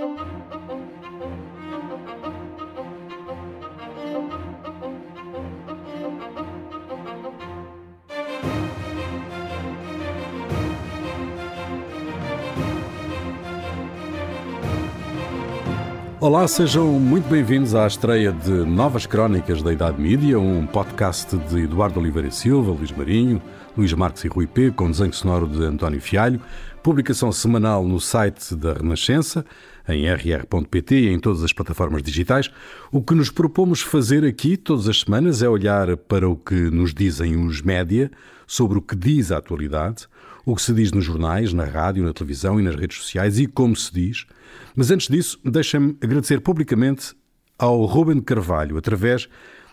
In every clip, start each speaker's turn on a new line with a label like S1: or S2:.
S1: Thank you. Olá, sejam muito bem-vindos à estreia de Novas Crónicas da Idade Mídia, um podcast de Eduardo Oliveira Silva, Luís Marinho, Luís Marques e Rui P, com desenho sonoro de António Fialho, publicação semanal no site da Renascença, em rr.pt e em todas as plataformas digitais. O que nos propomos fazer aqui todas as semanas é olhar para o que nos dizem os média sobre o que diz a atualidade, o que se diz nos jornais, na rádio, na televisão e nas redes sociais e como se diz – mas antes disso, deixa-me agradecer publicamente ao Ruben Carvalho, através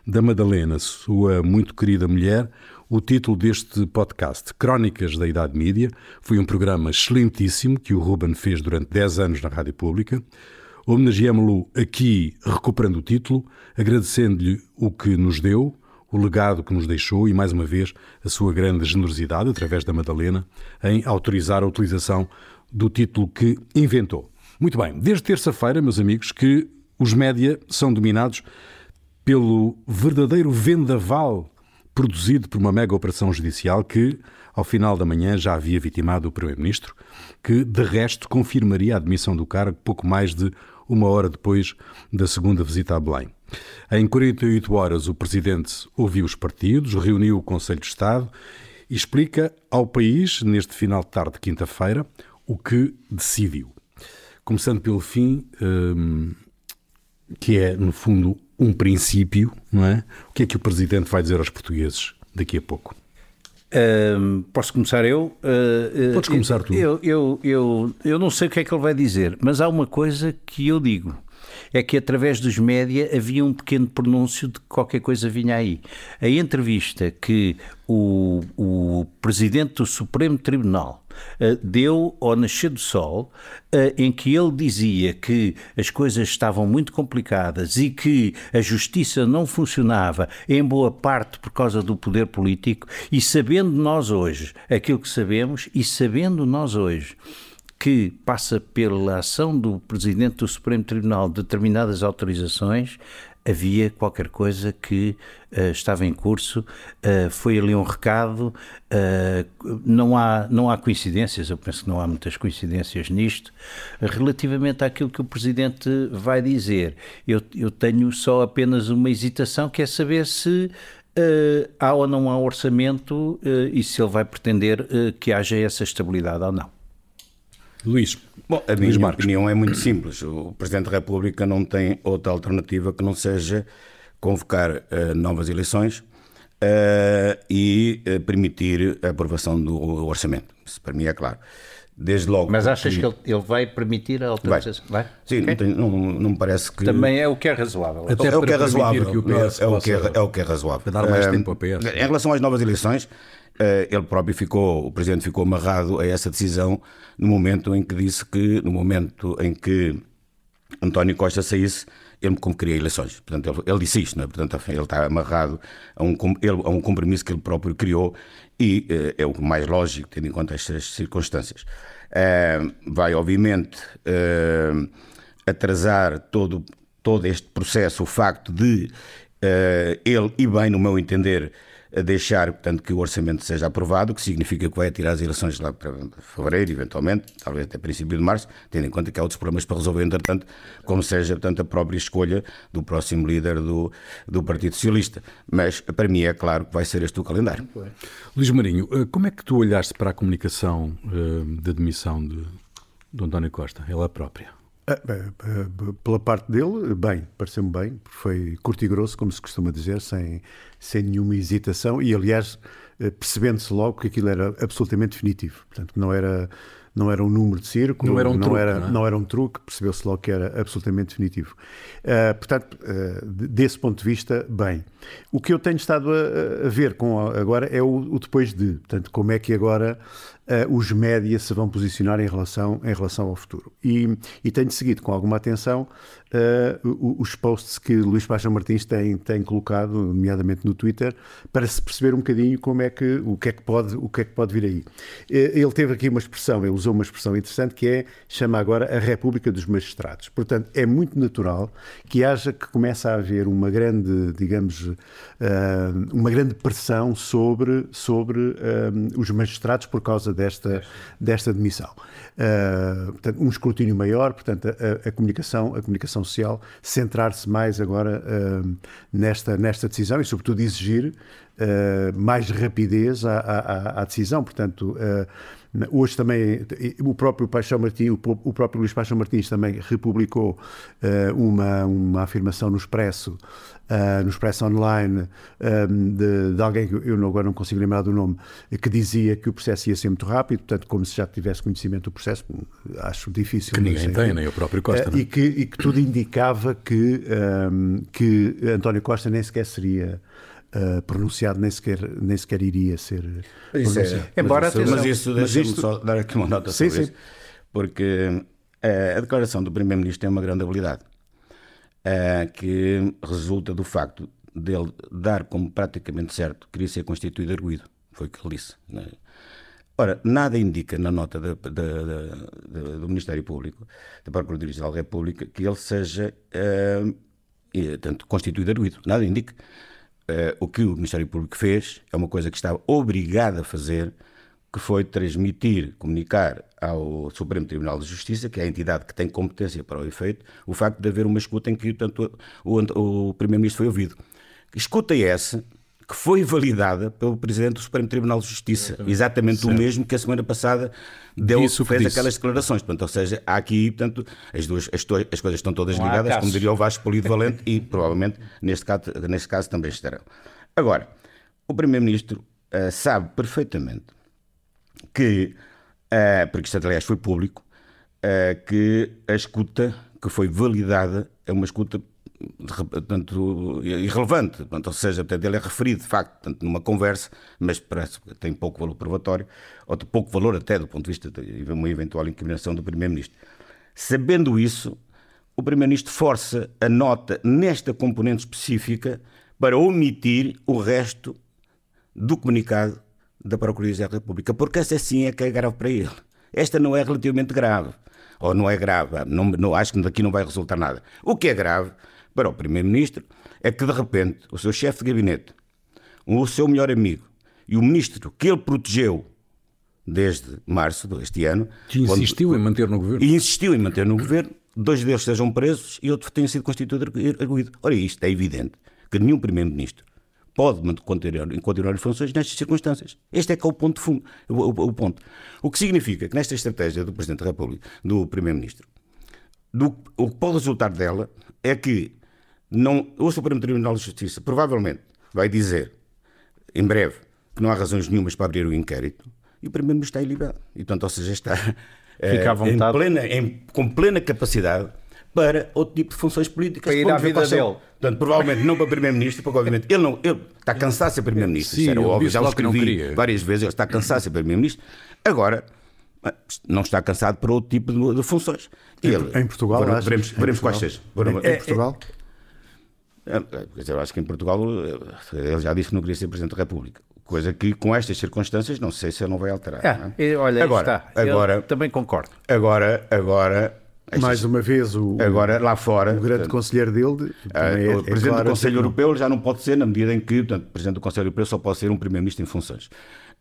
S1: da Madalena, sua muito querida mulher, o título deste podcast, Crónicas da Idade Mídia. Foi um programa excelentíssimo que o Ruben fez durante 10 anos na Rádio Pública. Homenageamos-lo aqui, recuperando o título, agradecendo-lhe o que nos deu, o legado que nos deixou e, mais uma vez, a sua grande generosidade, através da Madalena, em autorizar a utilização do título que inventou. Muito bem, desde terça-feira, meus amigos, que os média são dominados pelo verdadeiro vendaval produzido por uma mega operação judicial que, ao final da manhã, já havia vitimado o Primeiro-Ministro, que, de resto, confirmaria a admissão do cargo pouco mais de uma hora depois da segunda visita a Belém. Em 48 horas, o Presidente ouviu os partidos, reuniu o Conselho de Estado e explica ao país, neste final de tarde de quinta-feira, o que decidiu começando pelo fim, um, que é, no fundo, um princípio, não é? O que é que o Presidente vai dizer aos portugueses daqui a pouco?
S2: Posso começar eu?
S1: Uh, Podes começar tu.
S2: Eu, eu, eu, eu não sei o que é que ele vai dizer, mas há uma coisa que eu digo é que através dos média havia um pequeno pronúncio de que qualquer coisa vinha aí. A entrevista que o, o Presidente do Supremo Tribunal uh, deu ao Nascer do Sol, uh, em que ele dizia que as coisas estavam muito complicadas e que a justiça não funcionava, em boa parte por causa do poder político, e sabendo nós hoje aquilo que sabemos, e sabendo nós hoje que passa pela ação do Presidente do Supremo Tribunal de determinadas autorizações, havia qualquer coisa que uh, estava em curso, uh, foi ali um recado, uh, não, há, não há coincidências, eu penso que não há muitas coincidências nisto, relativamente àquilo que o Presidente vai dizer. Eu, eu tenho só apenas uma hesitação, que é saber se há ou não há orçamento e se ele vai pretender que haja essa estabilidade ou não.
S1: Luís.
S3: Bom, a minha Marcos. opinião é muito simples. O Presidente da República não tem outra alternativa que não seja convocar uh, novas eleições uh, e uh, permitir a aprovação do orçamento. Isso para mim é claro. Desde logo.
S2: Mas achas que, que ele, ele, vai permitir a alteração?
S3: Vai. vai? Sim, okay. não, não, não, me parece que.
S2: Também é o que é razoável.
S3: Até é o que é razoável. Que o PS é, o que é, é o que é razoável.
S1: Para dar mais tempo ao PS.
S3: Em relação às novas eleições, ele próprio ficou, o presidente ficou amarrado a essa decisão no momento em que disse que, no momento em que António Costa saísse, ele me convocaria eleições. Portanto, ele, ele, disse isto, é? Portanto, ele está amarrado a um, ele, a um compromisso que ele próprio criou e uh, é o mais lógico, tendo em conta estas circunstâncias. Uh, vai, obviamente, uh, atrasar todo, todo este processo o facto de ele, e bem, no meu entender, a deixar, portanto, que o orçamento seja aprovado, o que significa que vai tirar as eleições lá para fevereiro, eventualmente, talvez até princípio de março, tendo em conta que há outros problemas para resolver, entretanto, como seja, portanto, a própria escolha do próximo líder do, do Partido Socialista. Mas, para mim, é claro que vai ser este o calendário.
S1: Luís Marinho, eh, como é que tu olhaste para a comunicação uh, de admissão de, de António Costa, ela própria?
S4: Ah, pela parte dele, bem, pareceu-me bem, foi curto e grosso, como se costuma dizer, sem, sem nenhuma hesitação e, aliás, eh, percebendo-se logo que aquilo era absolutamente definitivo. Portanto, não era, não era um número de círculo,
S1: não era um
S4: não
S1: truque,
S4: era,
S1: não, é?
S4: não era um truque, percebeu-se logo que era absolutamente definitivo. Uh, portanto, uh, desse ponto de vista, bem. O que eu tenho estado a, a ver com agora é o, o, depois de, portanto, como é que agora uh, os média se vão posicionar em relação, em relação ao futuro. E, e tenho seguido com alguma atenção uh, os posts que Luís Paixão Martins tem, tem colocado, nomeadamente no Twitter, para se perceber um bocadinho como é que, o, que é que pode, o que é que pode vir aí. Ele teve aqui uma expressão, ele usou uma expressão interessante que é, chama agora a República dos Magistrados. Portanto, é muito natural que haja, que comece a haver uma grande, digamos, uma grande pressão sobre, sobre os magistrados por causa desta, desta demissão. Uh, portanto, um escrutínio maior, portanto, a, a comunicação, a comunicação social, centrar-se mais agora uh, nesta, nesta decisão e, sobretudo, exigir uh, mais rapidez à, à, à decisão. Portanto, Hoje também o próprio Paixão Martins, o próprio Luís Paixão Martins também republicou uma, uma afirmação no Expresso uh, no Expresso Online um, de, de, alguém que eu agora não consigo lembrar do nome, que dizia que o processo ia ser muito rápido, portanto, como se já tivesse conhecimento do processo, acho difícil.
S1: Que ninguém tem, nem o próprio Costa. Uh,
S4: e, que, e que tudo indicava que, um, que António Costa nem sequer seria. Uh, pronunciado nem sequer, nem sequer iria ser
S3: é, pronunciado. É, Embora mas, mas isso, deixa-me isto... só dar aqui uma nota sim, sobre sim. isso, porque uh, a declaração do Primeiro-Ministro tem uma grande habilidade. Eh, que resulta do facto dele dar como praticamente certo que queria ser constituído arguído. Foi o que ele disse. Né? Ora, nada indica na nota de, de, de, do Ministério Público, da Procuradoria-Geral da República, que ele seja uh, tanto constituído arguído. Nada indica. Uh, o que o Ministério Público fez é uma coisa que estava obrigado a fazer que foi transmitir, comunicar ao Supremo Tribunal de Justiça, que é a entidade que tem competência para o efeito, o facto de haver uma escuta em que tanto, o, o Primeiro-Ministro foi ouvido. Escuta essa que foi validada pelo Presidente do Supremo Tribunal de Justiça, exatamente, exatamente o mesmo que a semana passada deu, Isso fez disse. aquelas declarações. Portanto, ou seja, há aqui, portanto, as duas as, as coisas estão todas ligadas, como diria o Vasco Polido Valente, e provavelmente neste caso, neste caso também estarão. Agora, o Primeiro-Ministro uh, sabe perfeitamente que, uh, porque isto aliás foi público, uh, que a escuta que foi validada é uma escuta portanto, irrelevante, portanto, ou seja, portanto, ele é referido de facto portanto, numa conversa, mas parece que tem pouco valor probatório, ou de pouco valor até do ponto de vista de uma eventual incriminação do Primeiro-Ministro. Sabendo isso, o Primeiro-Ministro força a nota nesta componente específica para omitir o resto do comunicado da Procuradoria da República, porque essa sim é que é grave para ele. Esta não é relativamente grave, ou não é grave, não, não, acho que daqui não vai resultar nada. O que é grave para o Primeiro-Ministro é que, de repente, o seu chefe de gabinete, o seu melhor amigo e o ministro que ele protegeu desde março deste ano.
S1: Que insistiu quando, em manter no governo.
S3: E insistiu em manter no governo, dois deles sejam presos e outro tenha sido constituído arguído. Ora, isto é evidente que nenhum Primeiro-Ministro pode continuar, continuar em funções nestas circunstâncias. Este é que é o ponto, fundo, o, o, o, ponto. O que significa que nesta estratégia do Presidente da República, do Primeiro-Ministro, o que pode resultar dela é que não, o Supremo Tribunal de Justiça provavelmente vai dizer, em breve, que não há razões nenhumas para abrir o inquérito e o Primeiro-Ministro está em liberdade. E, portanto, ou seja, está
S2: é, em
S3: plena, em, com plena capacidade para outro tipo de funções políticas.
S2: Para ir à vida dele.
S3: Portanto, provavelmente não para Primeiro-Ministro, porque obviamente ele, não, ele está cansado de ser Primeiro-Ministro. Sim, era óbvio, já o escrevi várias vezes, ele está cansado de ser Primeiro-Ministro. Agora, não está cansado para outro tipo de, de funções.
S4: Ele, em Portugal,
S3: veremos, veremos, quais sejam.
S4: Em Portugal?
S3: É, é, eu acho que em Portugal ele já disse que não queria ser Presidente da República. Coisa que, com estas circunstâncias, não sei se ele não vai alterar.
S2: É,
S3: não
S2: é? Olha, agora, está. agora, eu também concordo.
S3: Agora, agora
S4: mais uma vez, o,
S3: agora lá fora,
S4: o grande portanto, conselheiro dele,
S3: é, o Presidente claro, do Conselho Europeu já não pode ser, na medida em que portanto, o Presidente do Conselho Europeu só pode ser um Primeiro-Ministro em funções.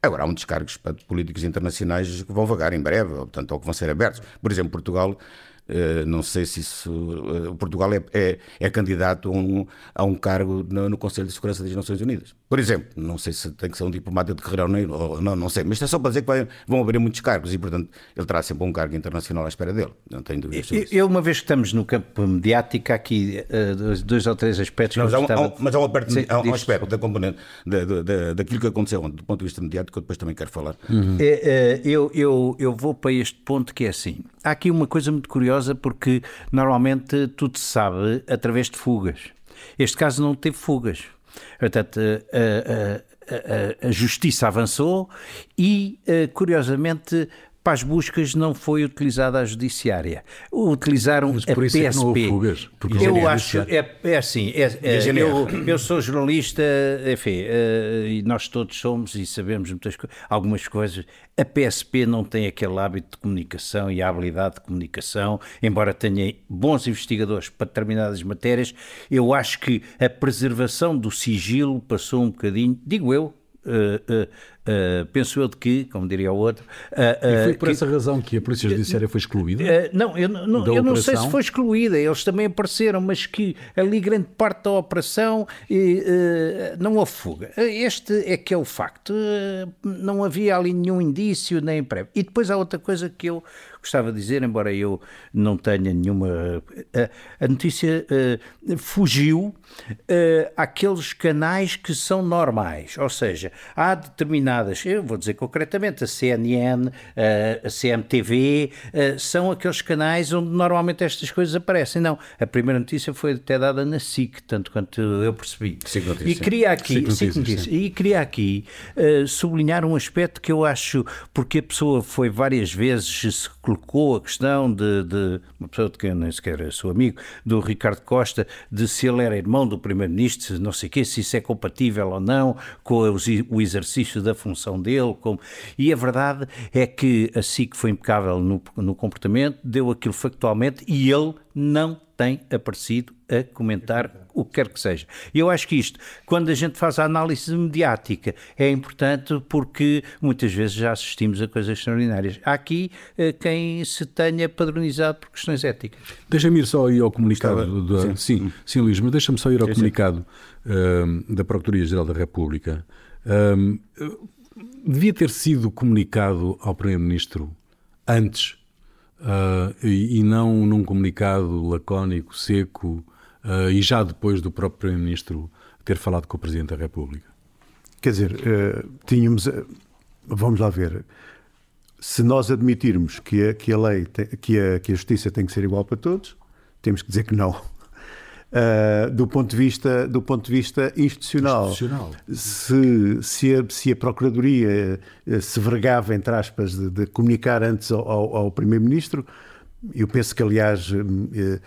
S3: Agora, há muitos cargos para políticos internacionais que vão vagar em breve, portanto, ou que vão ser abertos. Por exemplo, Portugal eh, não sei se isso. Uh, Portugal é, é, é candidato a um, a um cargo no, no, Conselho de Segurança das Nações Unidas. Por exemplo, não sei se tem que ser um diplomata de carreira ou não, não sei, mas é só para dizer que vai, vão abrir muitos cargos e, portanto, ele terá sempre um cargo internacional à espera dele. Não tenho dúvidas sobre
S2: isso. Eu, uma vez que estamos no campo mediático, há aqui uh, dois ou três aspectos
S3: não,
S2: que
S3: mas, há um, mas há um, aspecto, Sim, há um aspecto da componente da, da, daquilo que aconteceu do ponto de vista mediático que eu depois também quero falar.
S2: Uhum. É, eu, eu, eu vou para este ponto que é assim. Há aqui uma coisa muito curiosa porque normalmente tudo se sabe através de fugas. Este caso não teve fugas. Portanto, a, a, a, justiça avançou e, curiosamente, para as buscas não foi utilizada a judiciária. Utilizaram Mas por a isso PSP. É que não houve fugas, porque eu acho, é, é assim, é, é, eu, eu, sou jornalista, enfim, uh, e nós todos somos e sabemos muitas algumas coisas. A PSP não tem aquele hábito de comunicação e a habilidade de comunicação, embora tenha bons investigadores para determinadas matérias, eu acho que a preservação do sigilo passou um bocadinho, digo eu, Uh, uh, Uh, penso eu de que, como diria o outro.
S1: Uh, uh, e foi por que, essa razão que a Polícia Judiciária foi excluída?
S2: não, eu, não, eu não sei se foi excluída, eles também apareceram, mas que ali grande parte da operação não houve fuga. Este é que é o facto. não havia ali nenhum indício nem prévio. E depois há outra coisa que eu gostava de dizer, embora eu não tenha nenhuma. A, a notícia uh, fugiu uh, àqueles canais que são normais, ou seja, há determinadas, eu vou dizer concretamente, a CNN, uh, a CMTV, são aqueles canais onde normalmente estas coisas aparecem. Não, a primeira notícia foi até dada na SIC, tanto quanto eu percebi.
S3: e queria aqui,
S2: notícia, e queria aqui sublinhar um aspecto que eu acho, porque a pessoa foi várias vezes se colocou a questão de, de uma pessoa de quem nem sequer é seu amigo, do Ricardo Costa, de se ele era irmão do Primeiro-Ministro, não sei o quê, se isso é compatível ou não com o exercício da função dele. Com... E a verdade é que a SIC foi impecável no, no comportamento, deu aquilo factualmente e ele não tem aparecido a comentar o que quer que seja. E eu acho que isto, quando a gente faz a análise mediática, é importante porque muitas vezes já assistimos a coisas extraordinárias. Há aqui eh, quem se tenha padronizado por questões éticas.
S1: Deixa-me ir só ir ao comunicado. Estava... Da... Sim. sim, sim, Luís, mas deixa-me só ir ao sim, comunicado uh, da Procuradoria-Geral da República. Uh, devia ter sido comunicado ao Primeiro-Ministro antes uh, e, e, não num comunicado lacónico, seco, uh, e já depois do próprio Primeiro-Ministro ter falado com o Presidente da República?
S4: Quer dizer, uh, tínhamos. vamos lá ver. Se nós admitirmos que a, que a lei, tem, que, a, que a justiça tem que ser igual para todos, temos que dizer que não. Uh, do, ponto de vista, do ponto de vista institucional. institucional. Se, se, a, se a Procuradoria se vergava, entre aspas, de, de comunicar antes ao, ao Primeiro-Ministro, eu penso que, aliás, eh, eh,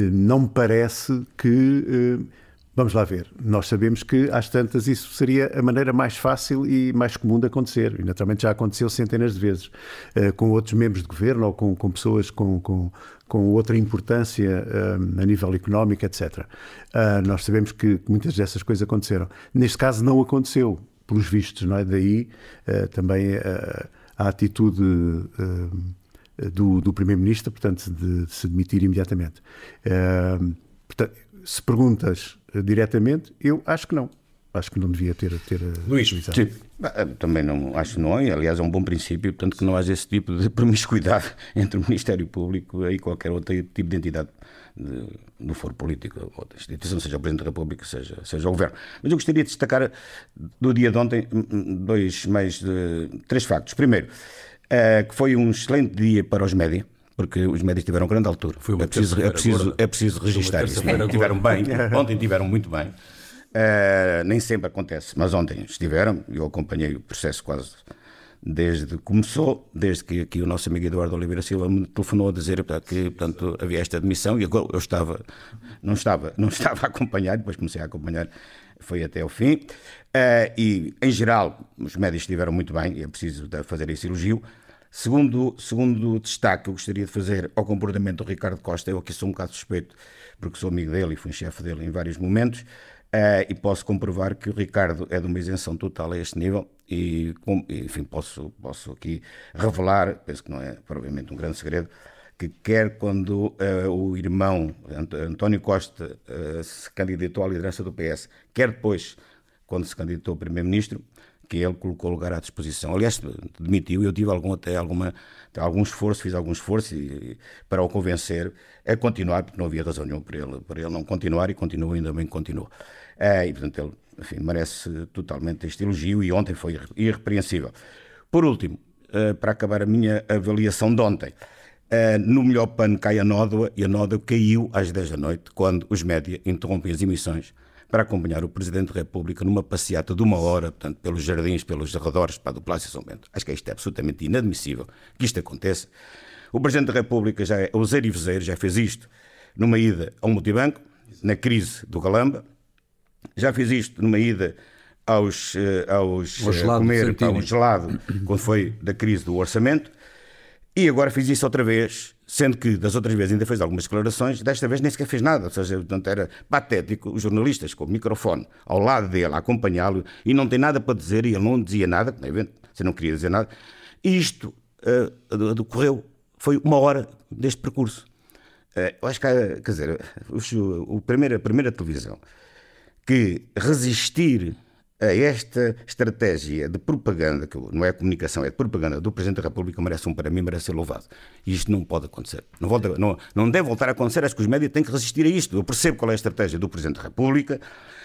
S4: não me parece que. Eh, vamos lá ver. Nós sabemos que, às tantas, isso seria a maneira mais fácil e mais comum de acontecer. E, naturalmente, já aconteceu centenas de vezes com outros membros de governo ou com, com pessoas com, com, com, outra importância a nível económico, etc. nós sabemos que muitas dessas coisas aconteceram. Neste caso, não aconteceu, pelos vistos, não é? Daí também a atitude do, do Primeiro-Ministro, portanto, de, de, se demitir imediatamente. Uh, portanto, se perguntas diretamente, eu acho que não. Acho que não devia ter. ter
S3: Luís, sim. também não acho que não, e aliás é um bom princípio, portanto, que não haja esse tipo de promiscuidade entre o Ministério Público e qualquer outro tipo de entidade de, do foro político ou da instituição, seja o Presidente da República, seja, seja o Governo. Mas eu gostaria de destacar do dia de ontem dois mais de, três factos. Primeiro, que foi um excelente dia para os média, porque os médias tiveram grande altura. Foi é preciso, é preciso, é preciso registrar isso. Tiveram bem, ontem tiveram muito bem. Uh, nem sempre acontece, mas ontem estiveram, eu acompanhei o processo quase desde que começou, desde que aqui o nosso amigo Eduardo Oliveira Silva me telefonou a dizer que portanto, havia esta admissão e agora eu estava, não estava, não estava a acompanhar, depois comecei a acompanhar, foi até o fim. Uh, e, em geral, os médicos estiveram muito bem, é preciso fazer esse elogio. Segundo, segundo destaque que eu gostaria de fazer ao comportamento do Ricardo Costa, eu aqui sou um bocado suspeito, porque sou amigo dele e fui chefe dele em vários momentos, uh, e posso comprovar que o Ricardo é de uma isenção total a este nível, e, com, enfim, posso, posso aqui revelar, penso que não é provavelmente um grande segredo, que quer quando uh, o irmão António Costa uh, se candidatou à liderança do PS, quer depois, quando se candidatou a primeiro-ministro, que ele colocou o lugar à disposição. Aliás, demitiu, eu tive algum, até alguma, algum esforço, fiz algum esforço e, para o convencer a continuar, porque não havia razão nenhuma para ele, para ele não continuar e continua, ainda bem que continuou. Uh, e, portanto, ele enfim, merece totalmente este elogio e ontem foi irrepreensível. Por último, para acabar a minha avaliação de ontem, Uh, no melhor pano cai a nódoa e a nódoa caiu às 10 da noite, quando os média interrompem as emissões para acompanhar o Presidente da República numa passeata de uma hora, portanto, pelos jardins, pelos arredores para do Palácio São Bento. Acho que isto é absolutamente inadmissível que isto aconteça. O Presidente da República já é ouseiro e vezeiro, já fez isto numa ida ao multibanco, na crise do Galamba, já fez isto numa ida aos, eh, aos
S1: Ao gelado
S3: comer
S1: Santini.
S3: ao gelado, quando foi da crise do orçamento, e agora fiz isso outra vez, sendo que das outras vezes ainda fez algumas declarações, desta vez nem sequer fez nada, ou seja, portanto, era patético. Os jornalistas com o microfone ao lado dele, a acompanhá-lo, e não tem nada para dizer, e ele não dizia nada, como é você não queria dizer nada, e isto uh, decorreu, foi uma hora deste percurso. Uh, eu acho que, quer dizer, o, o primeira, a primeira televisão que resistir a esta estratégia de propaganda, que não é comunicação, é de propaganda do Presidente da República, merece um, para mim, merece ser louvado. E isto não pode acontecer. Não, volta, não, não deve voltar a acontecer, acho que os médias têm que resistir a isto. Eu percebo qual é a estratégia do Presidente da República,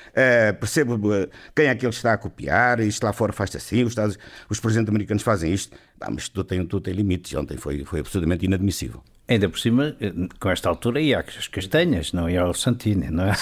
S3: uh, percebo uh, quem é que ele está a copiar, isto lá fora faz assim, os, Estados, os presidentes americanos fazem isto, ah, mas tudo tem, tudo tem limites. Ontem foi, foi absolutamente inadmissível.
S2: Ainda por cima, com esta altura ia às castanhas, não ia ao Santini, não é?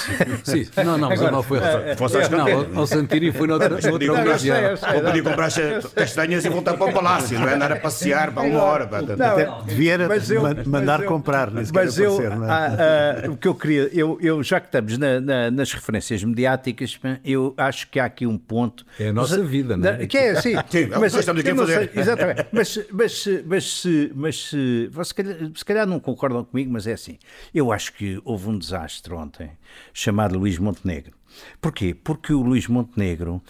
S1: Sim, não, não, mas não foi.
S3: Fosse às
S1: não, ao Santini foi noutra,
S3: Mas comprar,
S1: ocasião.
S3: ou podia comprar castanhas e voltar para o palácio, não é andar a passear para uma hora.
S4: Até devia
S5: Mas eu-
S4: man-
S5: mas
S4: mandar
S5: eu-
S4: comprar, nem
S5: Mas eu,
S4: aparecer, não é?
S2: O que eu queria, eu, eu já que estamos na- na- nas referências mediáticas, eu acho que há aqui um ponto.
S1: É a nossa vida, não é?
S2: Que é assim.
S3: Sim, é o que nós estamos aqui a fazer.
S2: sei- exatamente. Mas, mas, mas, se- mas se, se, calhar, se calhar não concordam comigo, mas é assim. Eu acho que houve um desastre ontem chamado Luís Montenegro. Porquê? Porque o Luís Montenegro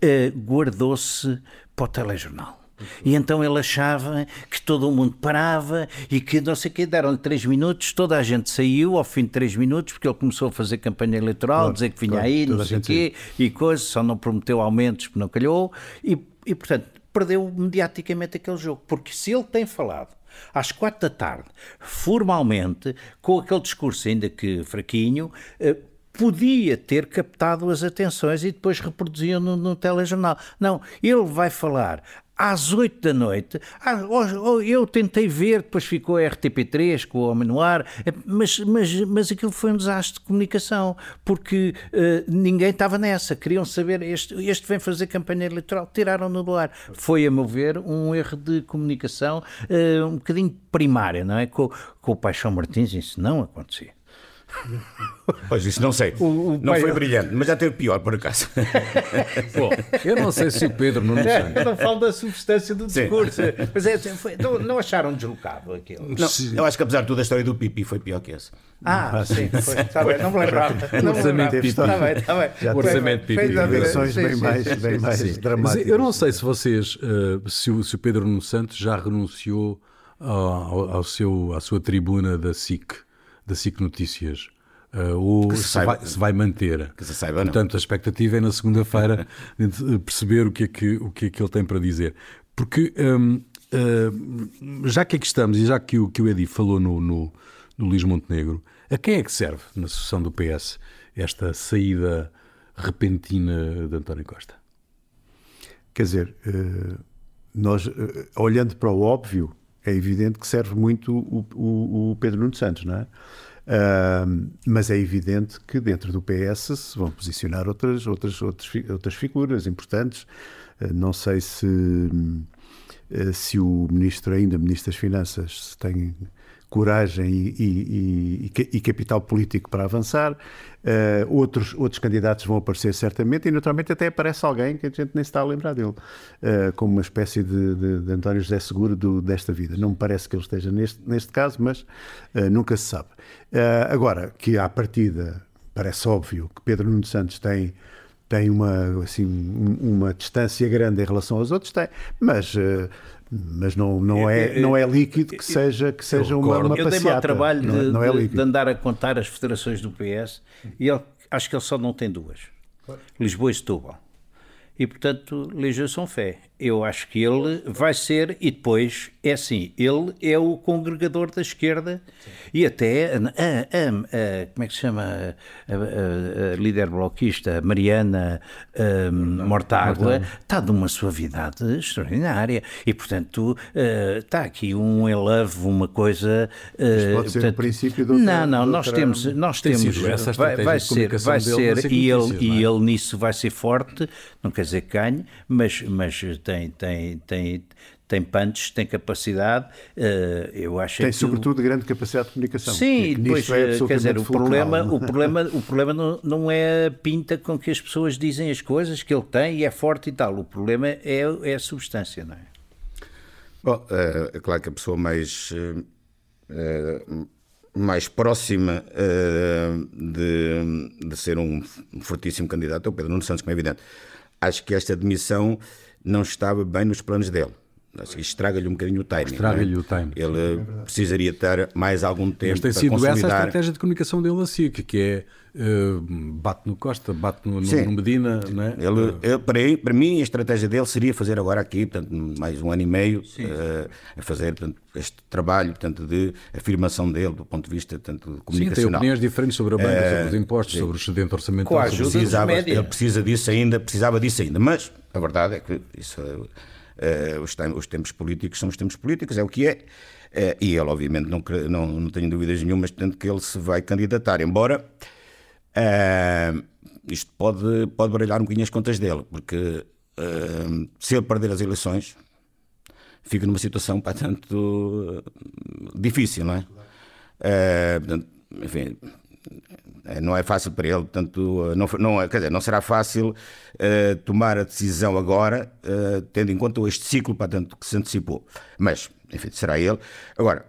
S2: eh, guardou-se para o telejornal. E então ele achava que todo o mundo parava e que não sei o quê, deram-lhe três minutos, toda a gente saiu ao fim de três minutos, porque ele começou a fazer campanha eleitoral,
S4: Claro,
S2: dizer que vinha
S4: claro,
S2: aí, não sei o quê, e coisas, só não prometeu aumentos porque não calhou, e, e portanto perdeu mediaticamente aquele jogo, porque se ele tem falado às quatro da tarde, formalmente, com aquele discurso ainda que fraquinho, eh, podia ter captado as atenções e depois reproduziam no, no telejornal. Não, ele vai falar às 8 da noite. Ah, eu tentei ver, depois ficou a RTP3 com o Homem no Ar, mas, mas, mas aquilo foi um desastre de comunicação, porque eh, ninguém estava nessa. Queriam saber, este, este vem fazer campanha eleitoral, tiraram-no do ar. Foi, a meu ver, um erro de comunicação eh, um bocadinho primária, não é? Com, com o Paixão Martins, isso não acontecia.
S3: Pois isso não sei.
S2: o
S3: não
S2: pai-
S3: foi brilhante, mas já teve pior, por acaso.
S1: Bom, eu não sei se o Pedro não nos
S2: É, eu não falo da substância do
S3: Sim.
S2: discurso. Mas é, foi- não, não acharam deslocado aquilo?
S3: Não, eu acho que apesar de tudo, a história do Pipi foi pior que esse.
S2: Ah, sim, foi. Está bem, não me lembrava. Não me
S1: orçamento
S2: lembrava.
S1: pipi.
S2: Está bem, está bem.
S4: Já
S1: O orçamento
S2: Fez-
S1: pipi.
S4: Versões
S2: sim,
S4: bem
S2: sim,
S4: mais,
S2: sim,
S4: bem
S2: sim,
S4: mais
S2: sim.
S4: Dramáticas.
S1: eu não sei se vocês, eh, se, o, se o Pedro Nuno Santos já renunciou ao, ao seu, à sua tribuna da SIC, da SIC Notícias, eh, ou
S3: se
S1: se,
S3: saiba.
S1: vai, se vai manter.
S3: Que se saiba, não.
S1: Portanto, a expectativa é na segunda-feira de perceber o que, é que, o que é que ele tem para dizer. Porque, hum, hum, já que aqui estamos, e já que o, que o Edi falou no, no, no Luís Montenegro, a quem é que serve na sucessão do PS esta saída repentina de António Costa?
S4: Quer dizer, eh, nós, eh, olhando para o óbvio, é evidente que serve muito o, o- o Pedro Nuno Santos, não é? Ah, mas é evidente que dentro do PS se vão posicionar outras, outras, outras, outras figuras importantes. Eh, não sei se, eh, se o ministro, ainda Ministro das Finanças, se tem coragem e, e- e- ca- capital político para avançar. Eh, outros, outros candidatos vão aparecer certamente e naturalmente até aparece alguém que a gente nem se está a lembrar dele, eh, como uma espécie de, de- de António José Seguro do- desta vida. Não me parece que ele esteja neste, neste caso, mas eh, nunca se sabe. Agora, que à partida parece óbvio que Pedro Nuno Santos tem tem uma, assim, um- uma distância grande em relação aos outros, tem, mas, eh, mas não, não, é, não é líquido que seja, que seja uma, uma
S2: Eu dei-me
S4: passeata.
S2: ao trabalho de,
S4: não, é- não é
S2: de andar a contar as federações do PS e ele, acho que ele só não tem duas: Lisboa e Setúbal. E portanto, Lisboa São Fé. Eu acho que ele vai ser, e depois é assim, ele é o congregador da esquerda Sim. e até a, a, a, como é que se chama a, líder bloquista Mariana Mortágua está de uma suavidade extraordinária e portanto uh, está aqui um eleve, uma coisa
S4: uh, pode ser portanto, o princípio do
S2: não, não, nós temos nós temos vai, vai ser, vai ser e ele, e é? ele nisso vai ser forte não quer dizer que ganhe mas, mas tem, tem, tem, tem punch, tem capacidade. Uh, eu acho
S4: tem, sobretudo, o... grande capacidade de comunicação.
S2: Sim, depois, é quer dizer, o problema, o problema, o problema não, não é a pinta com que as pessoas dizem as coisas que ele tem e é forte e tal. O problema é, é a substância, não é?
S3: Bom, é, é claro que a pessoa mais. É, mais próxima uh, de, de ser um fortíssimo candidato é o Pedro Nuno Santos, como é evidente. Acho que esta admissão não estava bem nos planos dele. Estraga-lhe um bocadinho o timing.
S1: Estraga-lhe
S3: é?
S1: o timing.
S3: Ele é precisaria ter mais algum tempo Mas
S1: tem sido consolidar... essa a estratégia de comunicação dele a SIC, que é uh, bate no Costa, bate no, no Medina. Não é?
S3: ele, ele, para, ele, para mim, a estratégia dele seria fazer agora aqui, portanto, mais um ano e meio, uh, a fazer portanto, este trabalho portanto, de afirmação dele do ponto de vista portanto, comunicacional. Sim, tem
S1: opiniões diferentes sobre a banca, uh, sobre os impostos, sim. sobre o excedente orçamental.
S3: Com a ajuda precisava, Ele precisa disso ainda, precisava disso ainda, mas a verdade é que isso Uh, os, os, tempos políticos são os tempos políticos, é o que é. Uh, e ele, obviamente, não, não, não tenho dúvidas nenhumas, tanto que ele se vai candidatar. Embora uh, isto pode, pode baralhar um bocadinho as contas dele, porque se ele perder as eleições, fica numa situação, tanto difícil, não é? portanto, enfim, não é fácil para ele, portanto, não, não, quer dizer, não será fácil uh, tomar a decisão agora, uh, tendo em conta este ciclo portanto, que se antecipou. Mas, enfim, será ele. Agora,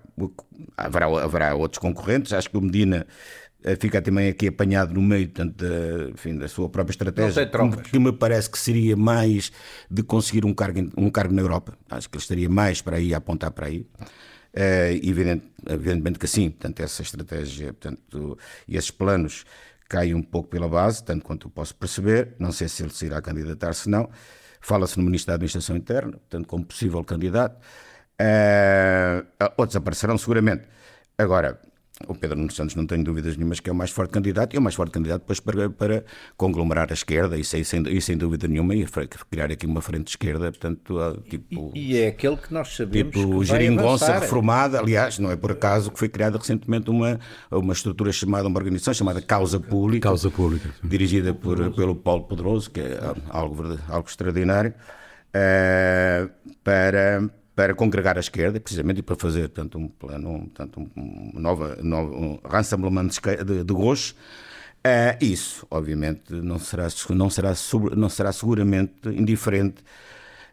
S3: haverá, haverá outros concorrentes, acho que o Medina fica também aqui apanhado no meio portanto, da, enfim, da sua própria estratégia, que me parece que seria mais de conseguir um cargo, um cargo na Europa. Acho que ele estaria mais para aí, a apontar para aí. Uh, evidente, evidentemente que sim, portanto, essa estratégia portanto, e esses planos caem um pouco pela base, tanto quanto eu posso perceber. Não sei se ele se irá candidatar, se não. Fala-se no Ministro da Administração Interna, portanto, como possível candidato. Uh, outros aparecerão seguramente. Agora, o Pedro Nuno Santos não tenho dúvidas nenhumas que é o mais forte candidato e é o mais forte candidato depois para, para conglomerar a esquerda e sem, sem, e sem dúvida nenhuma e criar aqui uma frente de esquerda, portanto, tipo...
S2: E, e é aquele que nós sabemos
S3: tipo,
S2: que
S3: geringonça reformada, aliás, não é por acaso que foi criada recentemente uma, uma estrutura chamada, uma organização chamada Causa Pública,
S1: Causa Pública
S3: dirigida por, pelo Paulo Poderoso, que é algo, algo extraordinário, uh, para para congregar a esquerda, precisamente para fazer tanto um plano, tanto um, nova, nova, um ransomware de, de gauche. Uh, isso, obviamente, não será, não, será, não será seguramente indiferente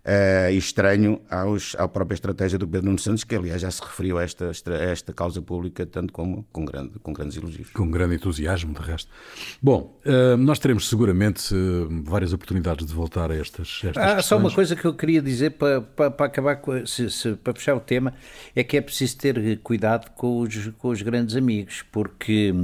S3: uh, estranho aos, à própria estratégia do Pedro Nuno Santos, que aliás já se referiu a esta, a esta causa pública, tanto como com, grande, com grandes elogios.
S1: Com grande entusiasmo, de resto. Bom, uh, nós teremos seguramente uh, várias oportunidades de voltar a estas, estas
S2: ah, Só uma coisa que eu queria dizer para, para, para acabar, com, se, se, para fechar o tema, é que é preciso ter cuidado com os, com os grandes amigos, porque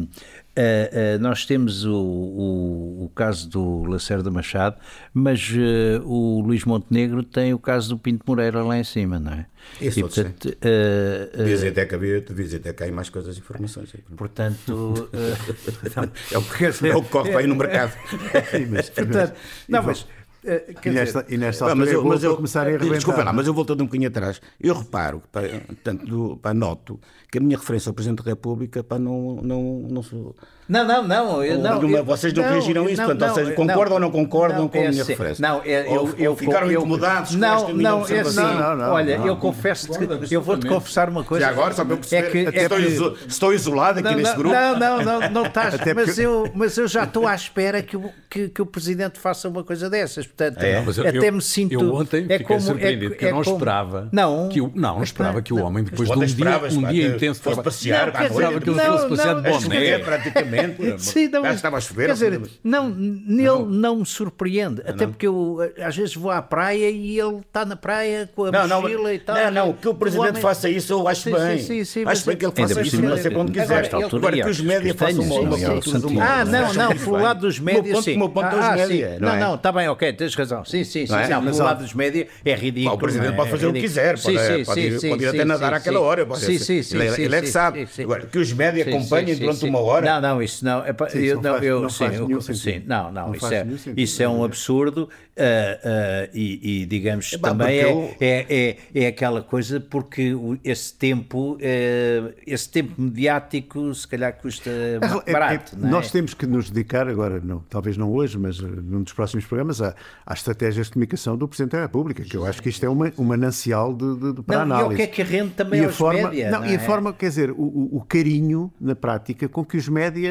S2: Uh, uh, nós temos o, o, o, caso do Lacerda Machado, mas uh, o Luís Montenegro tem o caso do Pinto Moreira lá em cima, não é?
S3: Isso, e, portanto, uh, dizem até que havia, dizem até que há mais coisas, informações.
S2: Portanto,
S3: é, o que, é o que corre aí no mercado.
S2: Sim, mas, portanto, não, mas
S4: Uh, e, nesta, e nesta altura mas eu, mas eu, começar a arrebentar.
S3: Desculpa lá, mas eu voltando um bocadinho atrás, eu reparo, pá, tanto, pá, noto que a minha referência ao Presidente da República pá, não, não, não sou
S2: não, não, não. Eu, não
S3: eu, vocês não, corrigiram isso, não, portanto, ou seja, concordam ou não concordam com a minha assim, referência?
S2: Não, é, eu,
S3: ou, eu, ficaram eu, incomodados
S2: não, com não, é assim, não, não, Olha, eu confesso eu vou-te confessar uma coisa.
S3: Já agora, só para eu perceber, é que, é estou, que, estou isolado aqui neste grupo.
S2: Não, não, não, não estás, mas, eu, mas eu já estou à espera que o, que, que o Presidente faça uma coisa dessas, portanto, é. até me sinto...
S1: Eu ontem é fiquei surpreendido, que eu não esperava que o, não, esperava que o homem, depois de um dia, um dia intenso...
S3: Fosse passear,
S1: esperava que ele fosse passear de boné.
S3: praticamente. Sim, não, já estava a chover.
S2: Quer dizer, não, nele não. não me surpreende. Até porque eu às vezes vou à praia e ele está na praia com a não, mochila
S3: não,
S2: e tal.
S3: Não, não, que o Presidente o homem... faça isso eu acho sim, bem. Sim, sim, acho bem que ele faça isso, mas sempre onde quiser. Agora que os médias façam uma
S2: Ah, não, não, pelo lado dos médias, sim.
S3: Ponto dos médias.
S2: Não, não, está bem, ok. tens razão. Sim, sim, sim.
S3: Não é?
S2: Não,
S3: Mas,
S2: pelo lado dos médias é ridículo.
S3: o Presidente
S2: não é?
S3: pode
S2: É
S3: fazer o que quiser, pode,
S2: Sim, sim,
S3: pode,
S2: sim,
S3: ir, até nadar àquela hora.
S2: Sim, sim, sim,
S3: ele, é- é que sabe. Agora, que os média
S2: Sim,
S3: acompanhem durante uma hora.
S2: Não, não, isso não.
S4: Sim,
S2: eu, não,
S4: faz-
S2: eu,
S4: não
S2: sim, eu- sim, não, não,
S4: Não
S2: isso, é,
S4: sentido.
S2: isso é um absurdo ah, ah, e, e, digamos
S3: Epá,
S2: também é,
S3: eu-
S2: é, é, é aquela coisa porque esse tempo, eh, esse tempo mediático se calhar custa
S4: É, é,
S2: barato. é?
S4: Nós temos que nos dedicar agora, não, talvez não hoje, mas eh, num dos próximos programas, à- às estratégias de comunicação do Presidente da República, que eu acho que isto é uma, um manancial de, de, de- para
S2: Não, e
S4: análise.
S2: o que é que rende também
S4: e a
S2: aos
S4: forma,
S2: média,
S4: não,
S2: não
S4: e a
S2: é?
S4: forma, quer dizer, o, o- o carinho na prática com que os média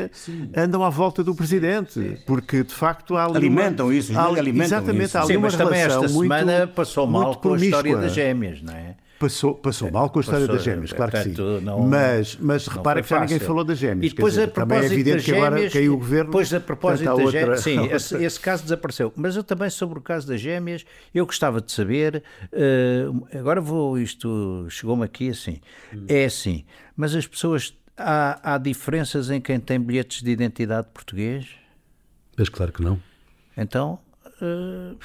S4: andam à volta do Presidente, porque de facto há ali
S3: Alimentam
S4: uma,
S3: isso,
S4: há
S3: alimentam
S4: Exatamente,
S3: isso.
S4: há ali
S2: Sim,
S4: uma
S2: mas também esta
S4: muito,
S2: semana passou mal com a história
S4: promíscua.
S2: das gêmeas, não é?
S4: Passou, passou mal com a história
S2: Passou,
S4: das gêmeas, claro que sim.
S2: não-
S4: mas mas
S2: não
S4: repara que já ninguém falou das gêmeas.
S2: E depois,
S4: dizer,
S2: a
S4: também é
S2: propósito
S4: evidente
S2: das
S4: que agora
S2: gêmeas,
S4: caiu o governo.
S2: Depois, a propósito das
S4: outra-
S2: gêmeas, sim, esse, esse caso desapareceu. Mas eu também, sobre o caso das gêmeas, eu gostava de saber. eh, agora vou, isto chegou-me aqui assim. É assim, mas as pessoas. Há, há diferenças em quem tem bilhetes de identidade português?
S1: Mas claro que não.
S2: Então, eh,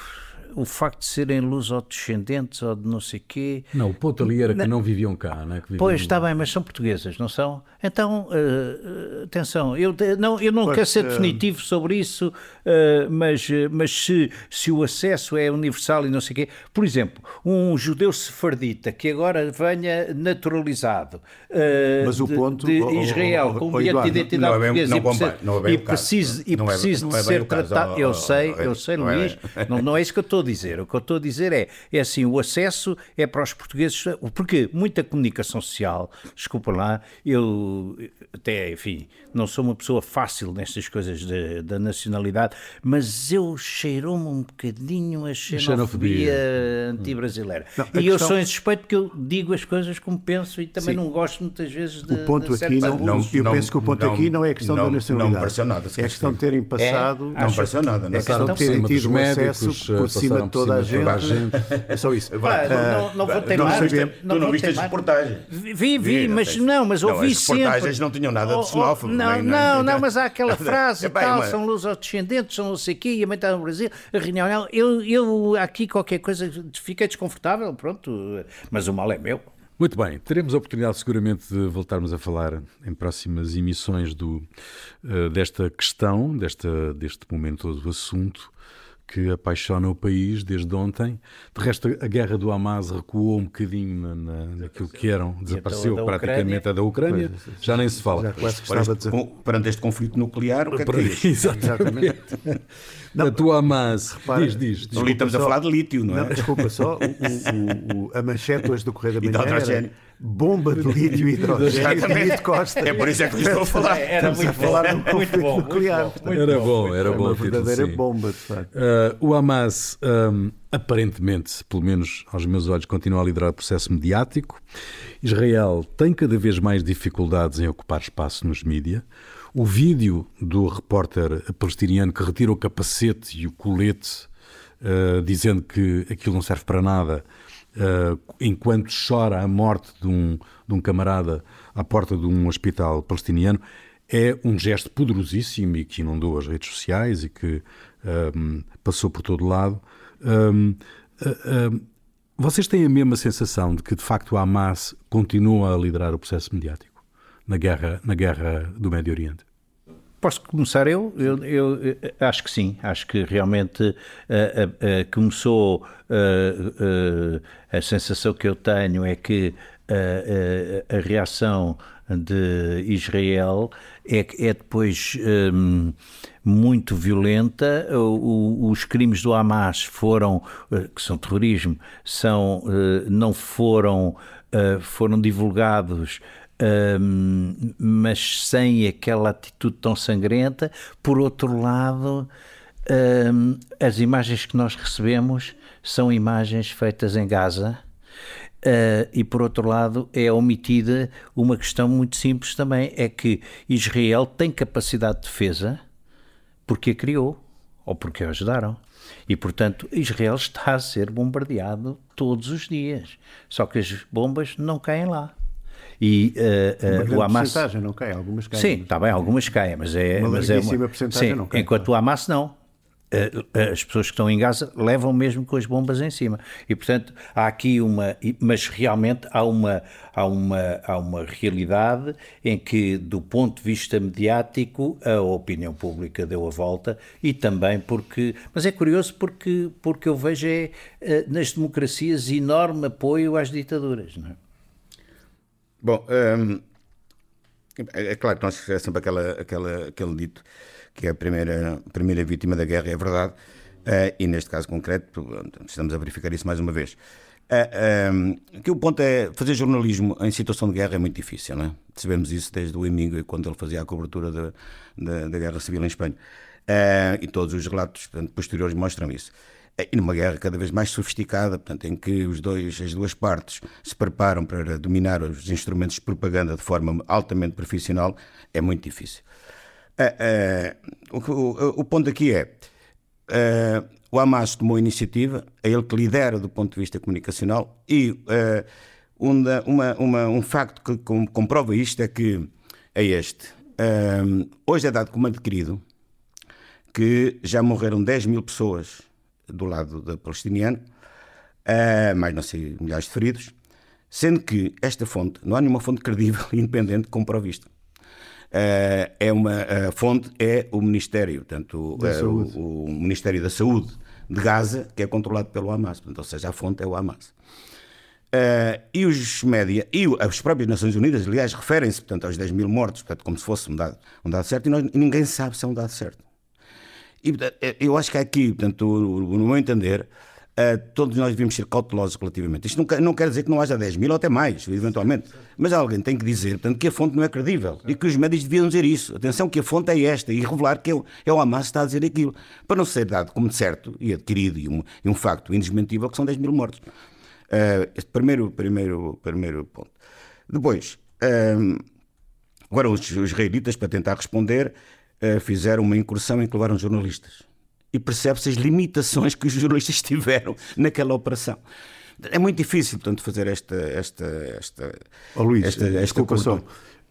S2: o facto de serem lusodescendentes ou de não sei quê.
S1: Não, o ponto ali era que não viviam cá, não é? Que viviam-
S2: Pois, está bem, mas são portuguesas, não são? Então, eh, atenção, eu não, eu não quero ser
S4: eh,
S2: definitivo sobre isso, eh, mas, mas se, se o acesso é universal e não sei o quê, por exemplo, um judeu sefardita que agora venha naturalizado eh,
S4: Mas o
S2: de,
S4: ponto,
S2: de
S4: oh,
S2: Israel com um bilhete de identidade
S3: é
S2: portuguesa e precisa-
S3: é
S2: e precisa,
S3: é-
S2: de ser tratado, eu sei, eu sei,
S3: não é
S2: Luís, não, não é isso que eu estou a dizer. O que eu estou a dizer é, é assim, o acesso é para os portugueses, porque muita comunicação social, desculpa lá, eu até, enfim, não sou uma pessoa fácil nestas coisas de- da nacionalidade, mas eu cheirou-me um bocadinho a xenofobia,
S1: xenofobia.
S2: anti-brasileira.
S4: Não,
S2: e eu
S4: questão-
S2: sou insuspeito porque eu digo as coisas como penso e também não gosto muitas vezes de
S4: O ponto
S2: de
S4: aqui, não,
S2: abusos.
S4: eu
S3: não-
S4: penso que o ponto
S3: não-
S4: aqui não é a questão
S3: não-
S4: da
S3: não
S4: nacionalidade.
S3: me pareceu nada,
S4: é a questão de terem passado.
S3: Não me pareceu nada. Não
S4: É a questão de terem tido um acesso
S1: eh,
S4: por cima
S1: passaram
S4: de
S1: por
S4: toda a
S1: cima de toda a
S4: gente. É só isso.
S2: Pá, não, não vou
S3: Não
S2: teimar.
S3: viste-
S2: não
S3: tu não viste as reportagens?
S2: Vi, vi,
S3: não
S2: mas não, mas
S3: Não,
S2: ouvi
S3: as
S2: sempre.
S3: reportagens não tinham nada de
S2: Oh, oh,
S3: xenófobo,
S2: Não,
S3: nem-
S2: não,
S3: nem-
S2: não, mas há aquela frase e
S3: Epá,
S2: tal,
S3: mas-
S2: são lusodescendentes, são não sei o quê, e a mãe está no Brasil, a reunião. não, Eu, eu aqui qualquer coisa fiquei desconfortável, pronto, mas o mal é meu.
S1: Muito bem, teremos a oportunidade seguramente de voltarmos a falar em próximas emissões do, eh, desta questão, desta, deste momento do assunto que apaixona o país desde ontem. De resto, a guerra do Hamas recuou um bocadinho na, na, naquilo que eram, desapareceu
S2: da
S1: praticamente
S2: Ucrânia?
S1: a da Ucrânia, já nem se fala.
S4: Já quase a dizer.
S3: com- perante este conflito nuclear, o que é que diz?
S1: Exatamente. A tua Hamas. Diz, diz. diz.
S3: Ali estamos a
S4: só-
S3: falar de lítio, não é?
S4: Não, desculpa só, o- o- o- a manchete hoje do Correio da
S3: de
S4: Manhã. Bomba de lítio e hidrogênio de Benito Costa.
S3: É por isso é que estou a falar.
S2: Era
S4: Estamos a
S2: muito
S4: falar
S2: bom,
S4: de um
S2: muito
S4: conflito
S2: bom, muito
S4: nuclear.
S2: bom, muito
S1: Era
S2: bom,
S1: bom,
S2: muito
S1: era
S4: É
S1: bom
S4: uma
S1: título,
S4: verdadeira
S1: sim.
S4: bomba, de facto.
S1: Uh, o Hamas, um, aparentemente, pelo menos aos meus olhos, continua a liderar o processo mediático. Israel tem cada vez mais dificuldades em ocupar espaço nos mídias. O vídeo do repórter palestiniano que retira o capacete e o colete, uh, dizendo que aquilo não serve para nada, uh, enquanto chora a morte de um, de um camarada à porta de um hospital palestiniano, é um gesto poderosíssimo e que inundou as redes sociais e que um, passou por todo lado. Um, uh, um, vocês têm a mesma sensação de que, de facto, o Hamas continua a liderar o processo mediático na guerra, na guerra do Médio Oriente?
S2: Posso começar eu? Eu, eu, eu acho que sim, acho que realmente uh, uh, uh, começou a sensação que eu tenho é que a reação de Israel é, é depois um, muito violenta. O, o, os crimes do Hamas foram, que são terrorismo, são, não foram, foram divulgados um, mas sem aquela atitude tão sangrenta. Por outro lado, um, as imagens que nós recebemos são imagens feitas em Gaza. Uh, e por outro lado é omitida uma questão muito simples também é que Israel tem capacidade de defesa porque a criou ou porque a ajudaram e portanto Israel está a ser bombardeado todos os dias só que as bombas não caem lá e uh,
S4: uh, o
S2: Hamas
S4: porcentagem não cai, algumas caem.
S2: Sim, está bem, algumas caem, mas é
S4: uma
S2: mas é
S4: uma
S2: sim,
S4: não cai.
S2: enquanto o Hamas não. as pessoas que estão em Gaza levam mesmo com as bombas em cima. E, portanto, há aqui uma. Mas realmente há uma, há uma, há uma realidade em que, do ponto de vista mediático, a opinião pública deu a volta e também porque. Mas é curioso porque, porque eu vejo é, eh, nas democracias enorme apoio às ditaduras. Não é?
S3: Bom, hum, é claro que nós é sempre aquela, aquela, aquele dito que é a primeira, primeira vítima da guerra, é verdade, uh, e neste caso concreto, estamos a verificar isso mais uma vez. Uh, um, que o ponto é fazer jornalismo em situação de guerra é muito difícil, não é? Sabemos isso desde o Emigo, quando ele fazia a cobertura da, da, da Guerra Civil em Espanha. Uh, e todos os relatos portanto, posteriores mostram isso. E numa guerra cada vez mais sofisticada, portanto, em que os dois, as duas partes se preparam para dominar os instrumentos de propaganda de forma altamente profissional, é muito difícil. Uh, uh, o, o, ponto aqui é: uh, o Hamas tomou a iniciativa, é ele que lidera do ponto de vista comunicacional, e uma, uma, um facto que comprova isto é que é este. hoje é dado como adquirido que já morreram 10 mil pessoas do lado da palestiniano, mais não sei, milhares de feridos, sendo que esta fonte, não há nenhuma fonte credível e independente que comprove isto. Eh, é uma a fonte é o Ministério, portanto, é, o, o, Ministério da Saúde de Gaza, que é controlado pelo Hamas, portanto, ou seja, a fonte é o Hamas. Uh, e os média, e as próprias Nações Unidas, aliás, referem-se portanto, aos 10 mil mortos, portanto, como se fosse um dado, um dado certo, e, nós, e ninguém sabe se é um dado certo. E portanto, eu acho que aqui, portanto, no meu entender, Uh, todos nós devíamos ser cautelosos relativamente. Isto não, não, quer dizer que não haja 10 mil ou até mais, eventualmente. Mas alguém tem que dizer, portanto, que a fonte não é credível e que os médicos deviam dizer isso. Atenção, que a fonte é esta e revelar que é o, é o Hamas que está a dizer aquilo. Para não ser dado como certo e adquirido e um, e um facto indesmentível que são 10 mil mortos. Uh, este primeiro, primeiro, primeiro ponto. Depois, uh, agora os, os israelitas, para tentar responder, fizeram uma incursão em que levaram jornalistas e percebe-se as limitações que os jornalistas tiveram naquela operação. É muito difícil, portanto, fazer esta. esta, esta,
S4: oh, Luís, esta, esta só.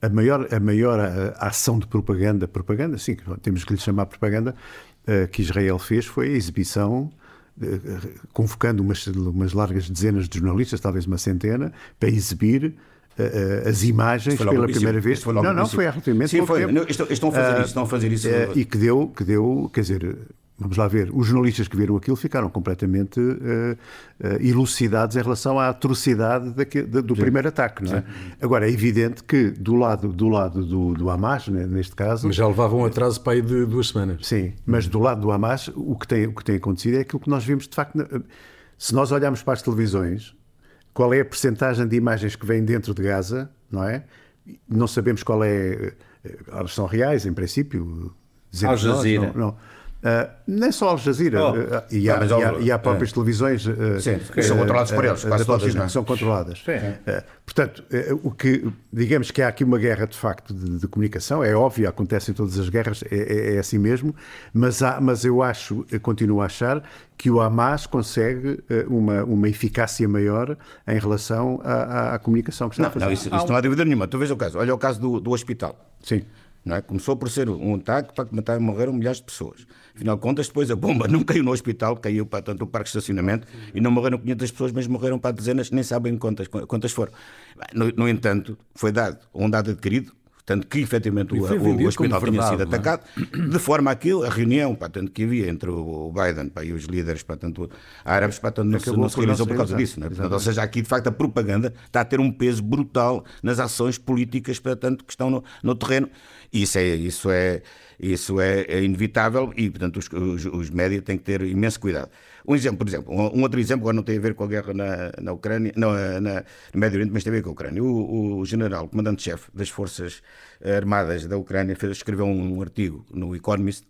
S4: A maior, a maior ação de propaganda, propaganda, sim, temos que lhe chamar propaganda, eh, que Israel fez foi a exibição convocando umas, umas largas dezenas de jornalistas, talvez uma centena, para exibir as imagens pela primeira vez.
S3: não,
S4: não, foi relativamente
S3: Sim, foi. estão, a fazer uh, isso, estão a fazer isso. Uh,
S4: e que deu, que deu, quer dizer, Vamos lá ver, os jornalistas que viram aquilo ficaram completamente uh, uh, elucidados em relação à atrocidade daqui, de, do Sim. primeiro ataque. Não é? Agora, é evidente que do lado do, lado do, do Hamas, né, neste caso.
S1: Mas já levavam um atraso para aí de duas semanas.
S4: Sim, mas do lado do Hamas, o que tem, o que tem acontecido é aquilo que nós vimos de facto. Se nós olharmos para as televisões, qual é a percentagem de imagens que vêm dentro de Gaza, não é? Não sabemos qual é. Eh, elas são reais, em princípio.
S2: Al Jazeera. Não, não
S4: Uh, nem só Al Jazeera, oh. uh, e, há, e, há, e, há, próprias é. televisões uh,
S3: Sim, que são controladas por eles, quase todas, não
S4: é? são controladas. portanto, o que, digamos que há aqui uma guerra de facto de, de comunicação, é óbvio, acontece em todas as guerras, é, é, é assim mesmo, mas, há, mas eu acho, eu continuo a achar que o Hamas consegue uma, uma eficácia maior em relação à, à, comunicação que está
S3: não,
S4: a fazer.
S3: Não, isso, isso não há dúvida nenhuma. Tu vês o caso, olha o caso do, do hospital.
S4: Sim.
S3: Não é? Começou por ser um ataque para matar morreram milhares de pessoas. Afinal de contas, depois a bomba não caiu no hospital, caiu para tanto o parque de estacionamento e não morreram 500 pessoas, mas morreram para dezenas, nem sabem quantas, quantas foram. No, no entanto, foi dado um dado adquirido, tanto que efetivamente o, o, hospital tinha verdade, sido é? atacado, é? de forma a que a reunião pá, tanto que havia entre o Biden pá, e os líderes pá, tanto árabes pá, tanto não, se, não se realizou por causa disso. Né? Portanto, ou seja, aqui de facto a propaganda está a ter um peso brutal nas ações políticas tanto que estão no, no terreno. Isso é, isso é, isso é, é inevitável e, portanto, os, os, os médias têm que ter imenso cuidado. Um exemplo, por exemplo, um, outro exemplo, agora não tem a ver com a guerra na, na Ucrânia, não, na, no Médio Oriente, mas tem a ver com a Ucrânia. O, o general, comandante-chefe das Forças Armadas da Ucrânia, fez, escreveu um artigo no Economist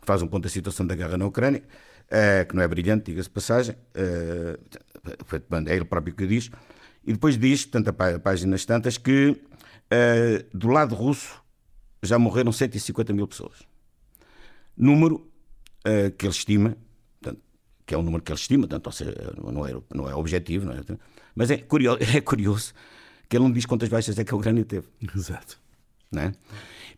S3: que faz um ponto da situação da guerra na Ucrânia, uh, que não é brilhante, diga-se passagem, uh, é ele próprio que diz, e depois diz, portanto, a páginas tantas, que uh, do lado russo já morreram 150 mil pessoas. Número uh, que ele estima, que é um número que ele estima, portanto, ou seja, não é, não é objetivo, não é? mas é curioso, é curioso que ele não diz quantas baixas é que a Ucrânia teve.
S1: Exato.
S3: Não é?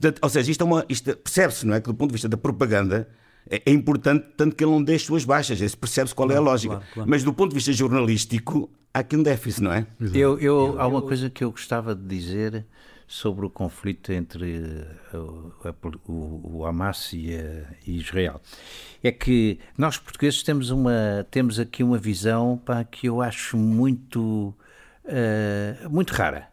S3: portanto, ou seja, isto, é isto percebe-se, não é? Que do ponto de vista da propaganda, é, é importante tanto que ele não deixe suas baixas, se percebe-se qual claro, é a lógica. Claro, claro. Mas do ponto de vista jornalístico, há aqui um déficit, não é?
S2: Eu, eu, há uma coisa que eu gostava de dizer sobre o conflito entre o, o, o Hamas e, a, e, Israel. É que nós portugueses temos, uma, temos aqui uma visão pá, que eu acho muito, uh, muito rara.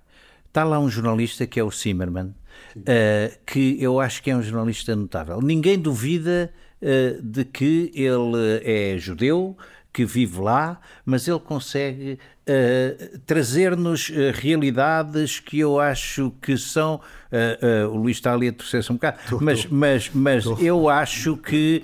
S2: Está lá um jornalista que é o Zimmerman, uh, que eu acho que é um jornalista notável. Ninguém duvida uh, de que ele é judeu, que vive lá, mas ele consegue uh, trazer-nos uh, realidades que eu acho que são. Uh, o Luís está ali a torcer-se um bocado, tô, mas, tô. mas, mas tô. eu acho que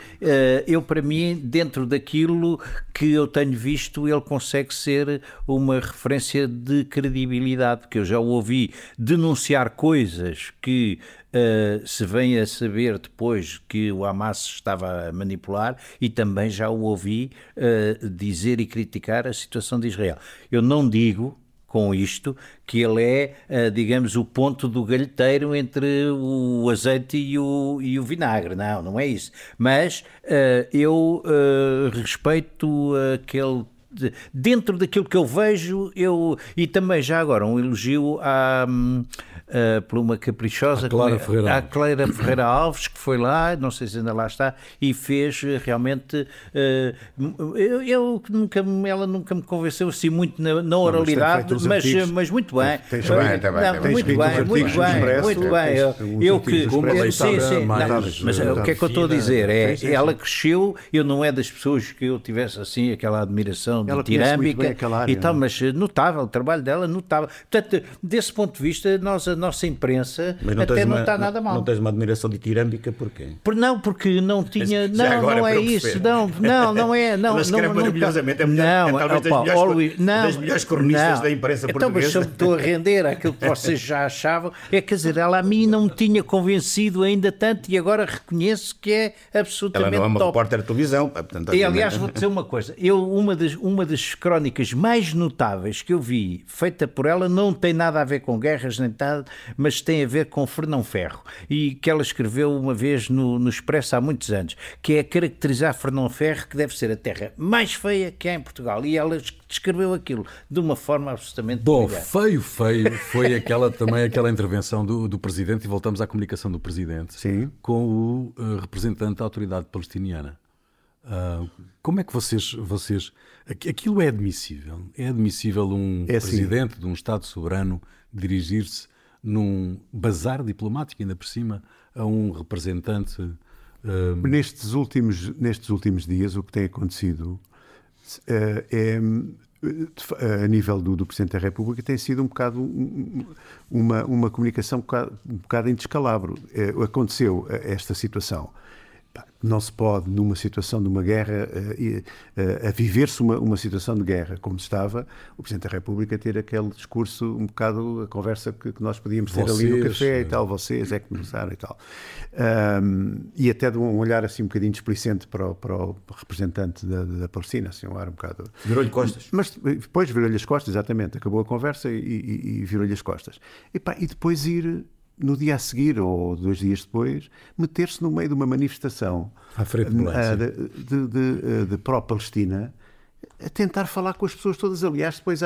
S2: eu, para mim, dentro daquilo que eu tenho visto, ele consegue ser uma referência de credibilidade, porque eu já o ouvi denunciar coisas que Uh, se vem a saber depois que o Hamas estava a manipular e também já o ouvi uh, dizer e criticar a situação de Israel. Eu não digo com isto que ele é, uh, digamos, o ponto do galheteiro entre o azeite e o, e o vinagre. Não, não é isso. Mas eu respeito aquele dentro daquilo que eu vejo, eu e também já agora um elogio à, uh, por uma caprichosa,
S1: a Clara, Ferreira.
S2: a Clara Ferreira Alves, que foi lá, não sei se ainda lá está, e fez eh, realmente. Uh, eu, eu, nunca, ela nunca me convenceu assim muito na, na oralidade, não, mas, mas, mas, muito bem.
S3: Tens bem, tá
S2: muito, bem muito bem, muito bem, Eu, eu que. Sim, sim, mas o que é que eu estou a dizer? É, ela cresceu, eu não é das pessoas que eu tivesse assim aquela admiração de tirâmbica e tal, mas notável, o trabalho dela notável. Portanto, desse ponto de vista, nós nossa imprensa até não está nada mal.
S3: Não tens uma admiração de tirâmbica porquê?
S2: Por, não, porque não tinha. Não, não é isso. Não, não, não é. Não,
S3: Ela escreve
S2: não,
S3: maravilhosamente. É, melhor, não, é talvez opa, das, melhores, não, das melhores cronistas da imprensa
S2: então,
S3: portuguesa.
S2: Então, mas estou a render aquilo que vocês já achavam, é quer dizer, ela a mim não me tinha convencido ainda tanto e agora reconheço que é absolutamente
S3: Ela não é uma
S2: top.
S3: repórter de televisão. Portanto,
S2: e aliás, vou dizer uma coisa. Eu, uma das, uma das crónicas mais notáveis que eu vi, feita por ela, não tem nada a ver com guerras nem nada, mas tem a ver com Fernão Ferro e que ela escreveu uma vez no, no Expresso há muitos anos, que é caracterizar Fernão Ferro que deve ser a terra mais feia que há em Portugal. E ela descreveu aquilo de uma forma absolutamente
S1: Bom, brilhante. feio, feio foi aquela também aquela intervenção do, do Presidente, e voltamos à comunicação do Presidente,
S4: Sim.
S1: com o uh, representante da autoridade palestiniana. Uh, como é que vocês, vocês. Aquilo é admissível? É admissível um é assim. presidente de um Estado soberano dirigir-se num bazar diplomático, ainda por cima, a um representante. Uh...
S4: Nestes, últimos, nestes últimos dias, o que tem acontecido uh, é a nível do, do, Presidente da República tem sido um bocado uma, uma comunicação um bocado, um bocado em descalabro. Uh, aconteceu esta situação não se pode, numa situação de uma guerra, eh, eh, a viver-se uma, uma situação de guerra como estava, o Presidente da República ter aquele discurso, um bocado a conversa que, que nós podíamos ter vocês, ali no café e tal, vocês é que começaram e tal. Um, e até de um olhar assim um bocadinho displicente para o, para o representante da, da Palestina, assim, um ar um bocado.
S3: Virou-lhe costas.
S4: Mas depois virou-lhe as costas, exatamente. Acabou a conversa e, e, e virou-lhe as costas. E, pá, e depois ir no dia a seguir ou dois dias depois, meter-se no meio de uma manifestação
S1: à frente de,
S4: de, de, de, de pró-Palestina a tentar falar com as pessoas todas. Aliás, depois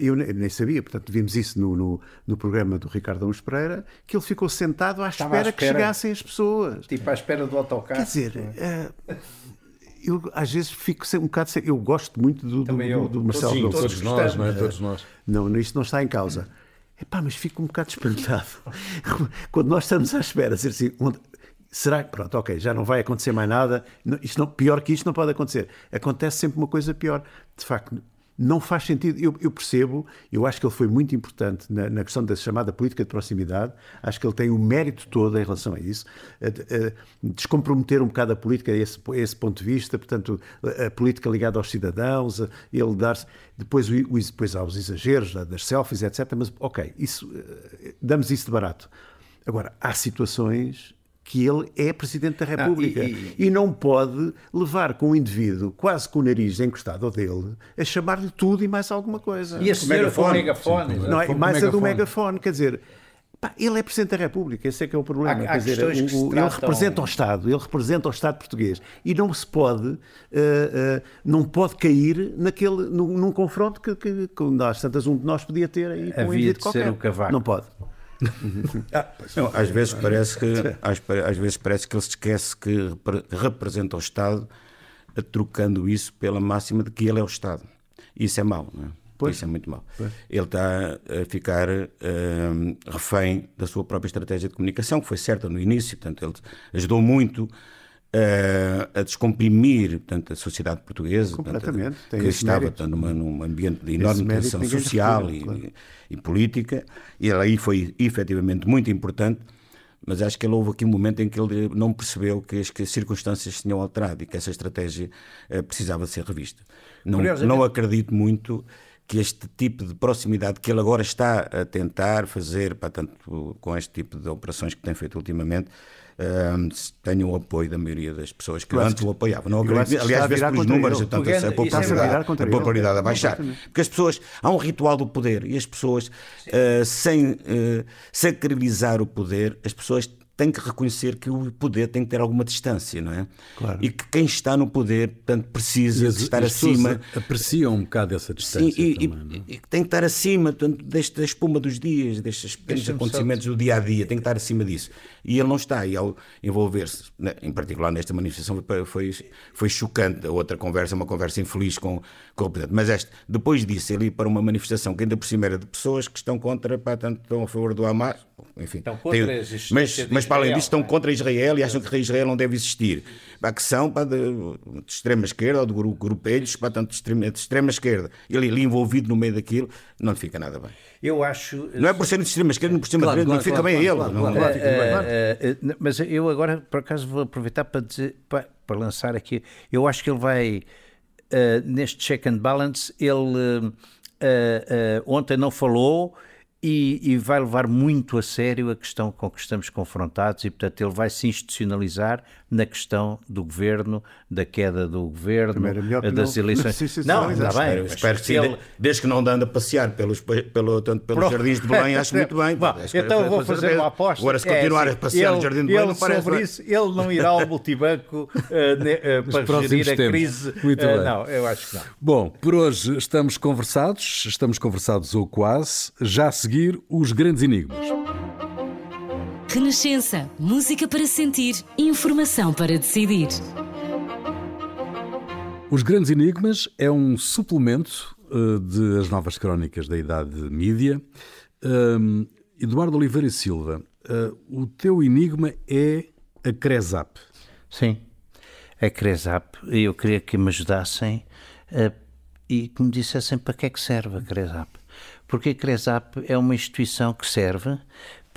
S4: eu nem sabia, portanto, vimos isso no, no, no programa do Ricardo Anos Pereira, que ele ficou sentado à espera, à espera, que chegassem as pessoas.
S2: Tipo à espera do autocarro.
S4: Quer dizer, é? eu às vezes fico um bocado. Eu gosto muito do, do, do, do Marcelo
S1: Sim, todos, todos nós, não é? Todos nós.
S4: Não, isto não está em causa. Epá, mas fico um bocado espantado. Quando nós estamos à espera, dizer assim, onde, será que, pronto, ok, já não vai acontecer mais nada, isto não, pior que isto não pode acontecer. Acontece sempre uma coisa pior. De facto, não faz sentido. Eu, eu, percebo, eu acho que ele foi muito importante na, na, questão da chamada política de proximidade. Acho que ele tem o mérito todo em relação a isso. A, a descomprometer um bocado a política a esse, a esse, ponto de vista, portanto, a, política ligada aos cidadãos, ele dar-se. Depois, o, depois há os exageros das selfies, etc. Mas, ok, isso, eh, damos isso de barato. Agora, há situações que ele é Presidente da República. Ah, e, e... e, não pode levar com o indivíduo, quase com o nariz encostado ao dele, a chamar-lhe tudo e mais alguma coisa.
S2: E a senhora com o megafone.
S4: Não, é, mais a do megafone. Quer dizer, Pá, ele é Presidente da República, esse é que é o problema.
S2: Há, há
S4: dizer,
S2: o, o,
S4: ele representa o Estado, ele representa o Estado português e não se pode, uh, uh, não pode cair naquele, num, num confronto que, que, que às tantas um de nós podia ter aí com
S2: Havia
S4: um
S2: de qualquer. ser o cavaco.
S4: Não pode.
S3: Ah, não, às vezes parece que às, às, vezes parece que ele se esquece que representa o Estado trocando isso pela máxima de que ele é o Estado. Isso é mau, não é? Pois. Isso é muito mau. Pois. Ele está a ficar uh, refém da sua própria estratégia de comunicação, que foi certa no início, portanto, ele ajudou muito uh, a descomprimir portanto, a sociedade portuguesa, portanto, que estava portanto, numa, num ambiente de enorme tensão social e, claro. e, e, política, e aí foi efetivamente muito importante. Mas acho que ele houve aqui um momento em que ele não percebeu que as, que as circunstâncias se tinham alterado e que essa estratégia uh, precisava ser revista. Não, não acredito muito que este tipo de proximidade que ele agora está a tentar fazer, para tanto com este tipo de operações que tem feito ultimamente, um, o apoio da maioria das pessoas que antes o apoiavam. Não acredito, aliás, vê-se pelos números, portanto, a popularidade, a popularidade a baixar. Porque as pessoas, há um ritual do poder e as pessoas, uh, sem uh, sacralizar o poder, as pessoas tem que reconhecer que o poder tem que ter alguma distância, não é? Claro. E que quem está no poder, portanto, precisa as, de estar acima.
S1: apreciam um bocado essa distância.
S3: Sim, e, também, e, e, tem que estar acima portanto, desta espuma dos dias, destes pequenos acontecimentos do dia a dia, tem que estar acima disso. E ele não está. E ao envolver-se, né, em particular nesta manifestação, foi, foi chocante. A outra conversa, uma conversa infeliz com, com o presidente. Mas este, depois disso, ele ir para uma manifestação que ainda por cima era de pessoas que estão contra, pá, tanto estão a favor do Hamas, enfim. Estão contra tem, mas, mas para além disso estão contra Israel e acham que Israel não deve existir. Pá, que são pá, de, de, extrema esquerda ou de grupelhos, pá, tanto de extrema, de extrema esquerda. Ele ali envolvido no meio daquilo, não lhe fica nada bem.
S2: Eu acho.
S3: Não é por ser de extrema esquerda, não por ser claro, claro, não fica claro, bem a ele. Não, não,
S2: uh, uh, mas eu agora, por acaso, vou aproveitar para, dizer, para, para lançar aqui. Eu acho que ele vai, uh, neste check and balance, ele ontem não falou e, e, vai levar muito a sério a questão com que estamos confrontados e, portanto, ele vai se institucionalizar na questão do governo, da queda do governo, das não, eleições.
S3: Não, está bem. Espero, que ele... desde que não anda a passear pelos, pelo, tanto pelos Pronto. jardins de Belém, acho muito bem.
S2: Bom, então vou fazer uma aposta.
S3: Agora, se continuar é, a passear ele, no jardim de Belém, não parece
S2: sobre isso, ele não irá ao multibanco uh, ne, uh, para gerir a crise. Muito uh, Não, eu acho que não.
S1: Bom, por hoje estamos conversados, estamos conversados ou quase. Já se seguir os grandes enigmas.
S5: Renascença, música para sentir, informação para decidir.
S1: Os Grandes Enigmas é um suplemento uh, de As Novas Crónicas da Idade Mídia. Uh, Eduardo Oliveira Silva, uh, o teu enigma é a Cresap.
S2: Sim, a Cresap. Eu queria que me ajudassem e que me dissessem para que é que serve a Cresap porque a CRESAP é uma instituição que serve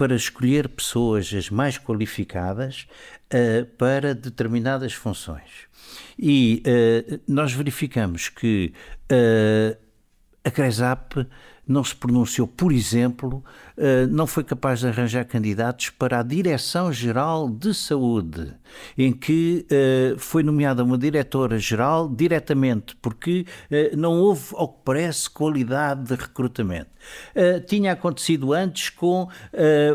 S2: para escolher pessoas as mais qualificadas uh, para determinadas funções. E uh, nós verificamos que uh, a CRESAP não se pronunciou, por exemplo, não foi capaz de arranjar candidatos para a Direção-Geral de Saúde, em que eh, foi nomeada uma diretora-geral diretamente, porque eh, não houve, ao que parece, qualidade de recrutamento. Tinha acontecido antes com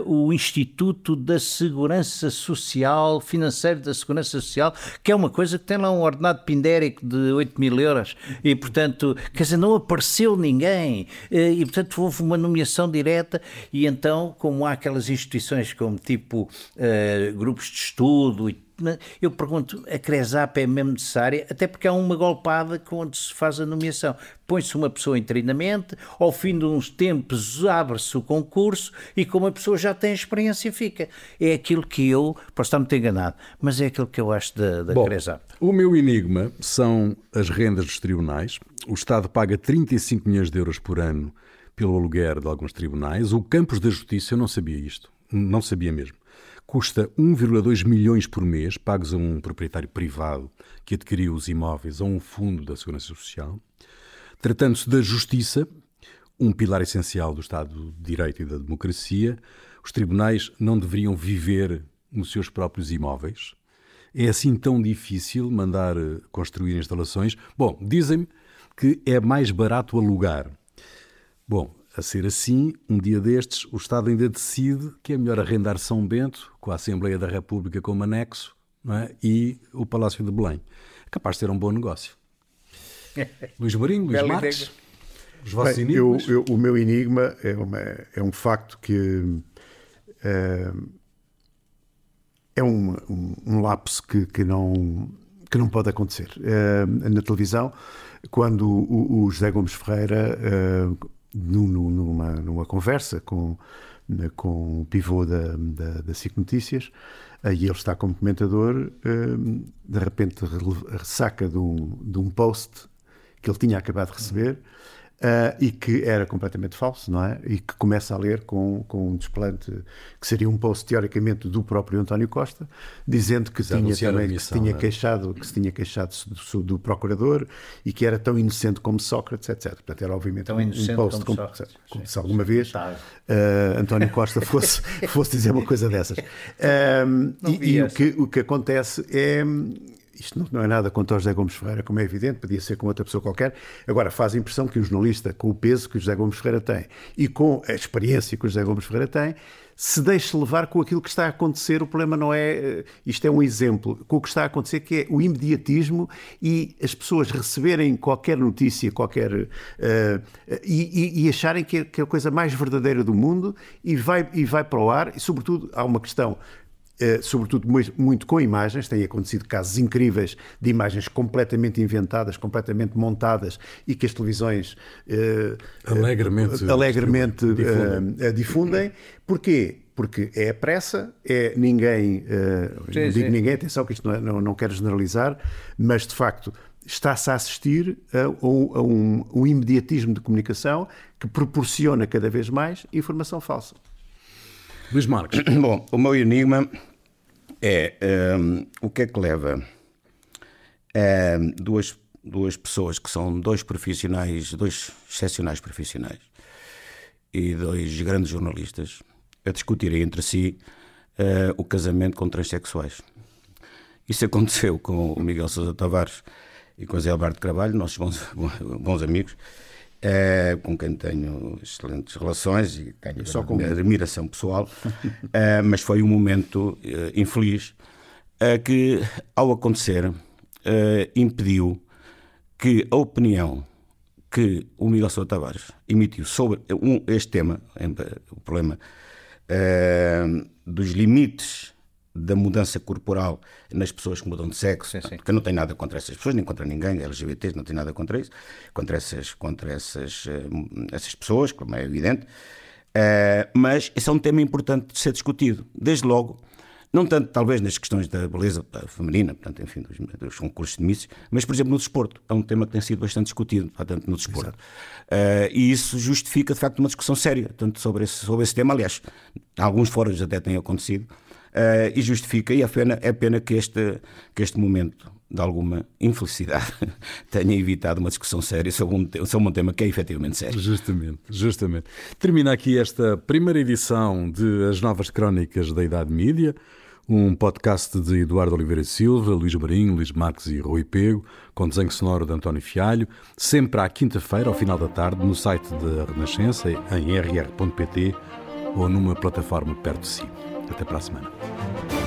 S2: o Instituto da Segurança Social, Financeiro da Segurança Social, que é uma coisa que tem lá um ordenado pindérico de 8 mil euros, e, portanto, quer dizer, não apareceu ninguém, e, portanto, houve uma nomeação direta e então, como há aquelas instituições como tipo uh, grupos de estudo e eu pergunto, a CRESAP é mesmo necessária? Até porque há uma golpada onde se faz a nomeação. Põe-se uma pessoa em treinamento, ao fim de uns tempos abre-se o concurso e como a pessoa já tem experiência fica. É aquilo que eu, posso estar muito enganado, mas é aquilo que eu acho da, da Bom, CRESAP.
S1: O meu enigma são as rendas dos tribunais. O Estado paga 35 milhões de euros por ano pelo aluguer de alguns tribunais. O Campos da Justiça, eu não sabia isto, não sabia mesmo. Custa 1,2 milhões por mês, pagos a um proprietário privado que adquiriu os imóveis a um fundo da Segurança Social. Tratando-se da justiça, um pilar essencial do Estado de Direito e da democracia, os tribunais não deveriam viver nos seus próprios imóveis. É assim tão difícil mandar eh, construir instalações? Bom, dizem-me que é mais barato alugar. Bom, a ser assim, um dia destes, o Estado ainda decide que é melhor arrendar São Bento, com a Assembleia da República como anexo, é? e o Palácio de Belém. É capaz de ser um bom negócio. Luís Marinho, Luís
S2: Bela
S1: Marques,
S2: ideia.
S1: os vossos
S4: Bem, eu,
S1: enigmas.
S4: eu- o meu enigma é, uma- é um facto que eh, é um, um- um lapso que, que não, que não pode acontecer. Eh, na televisão, quando o, o José Gomes Ferreira, eh, numa, numa conversa com, com o pivô da, da, da SIC Notícias, aí ele está como comentador, eh, de repente rele- saca de um, de um post que ele tinha acabado de receber ah, e que era completamente falso, não é? E que começa a ler com, com um desplante que seria um post teoricamente do próprio António Costa, dizendo que
S1: Já
S4: tinha também que se tinha
S1: é?
S4: queixado, que se tinha queixado do, do procurador e que era tão inocente como Sócrates, etc. Portanto, era obviamente
S2: Tão
S4: um- post
S2: como
S4: como, como se alguma vez ah, António Costa fosse, fosse dizer uma coisa dessas.
S2: Não
S4: e e o, que, o que acontece é. Isto não, não é nada contra o José Gomes Ferreira, como é evidente, podia ser com outra pessoa qualquer. Agora, faz a impressão que um jornalista, com o peso que o José Gomes Ferreira tem e com a experiência que o José Gomes Ferreira tem, se deixe levar com aquilo que está a acontecer. O problema não é. eh, Isto é um exemplo. Com o que está a acontecer, que é o imediatismo e as pessoas receberem qualquer notícia, qualquer. eh, e, e- e acharem que é, que é a coisa mais verdadeira do mundo e vai, e vai para o ar. E, sobretudo, há uma questão sobretudo mui- muito com imagens, têm acontecido casos incríveis de imagens completamente inventadas, completamente montadas e que as televisões eh,
S1: Alegremente
S4: eh, alegremente
S1: difundem.
S4: eh, eh, difundem. Porquê? Porque é a pressa, é ninguém, eh,
S2: Sim,
S4: não digo
S2: sim.
S4: ninguém, atenção que isto não, é- não, não quero generalizar, mas de facto está-se a assistir a, um- a um, um imediatismo de comunicação que proporciona cada vez mais informação falsa.
S1: Luís Marques,
S3: Bom, o meu enigma é hum, o que é que leva hum, duas, duas pessoas que são dois profissionais, dois excepcionais profissionais e dois grandes jornalistas a discutirem entre si eh, o casamento com transexuais. Isso aconteceu com o Miguel Sousa Tavares e com o Zé Alberto Carvalho, nossos bons, bons amigos, eh, com quem tenho excelentes relações e tenho
S4: Só com
S3: admiração pessoal, eh, mas foi um momento eh, infeliz eh, que, ao acontecer, eh, impediu que a opinião que o Miguel Sousa Tavares emitiu sobre este tema, em- o problema dos limites da mudança corporal nas pessoas que mudam de sexo,
S2: Sim, sim.
S3: portanto, que eu não tenho nada contra essas pessoas, nem contra ninguém, LGBTs, não tenho nada contra isso, contra essas, contra essas, eh, essas pessoas, como é evidente, Eh, mas esse é um tema importante de ser discutido, desde logo, não tanto talvez nas questões da beleza feminina, portanto, enfim, dos, dos concursos de Misses, mas, por exemplo, no desporto. É um tema que tem sido bastante discutido, portanto, no desporto. Eh, e isso justifica, de facto, uma discussão séria, tanto sobre esse, sobre esse tema. Aliás, alguns fóruns até têm acontecido, eh, e justifica, e é pena, é pena que, este, que este momento de alguma infelicidade tenha evitado uma discussão séria sobre um, sobre um tema que é efetivamente sério.
S1: Justamente, justamente. Termina aqui esta primeira edição de As Novas Crónicas da Idade Mídia, um podcast de Eduardo Oliveira Silva, Luís Marinho, Luís Marques e Rui Pego, com desenho sonoro de António Fialho, sempre à quinta-feira, ao final da tarde, no site da Renascença, em rr.pt ou numa plataforma perto de si. Até para a semana.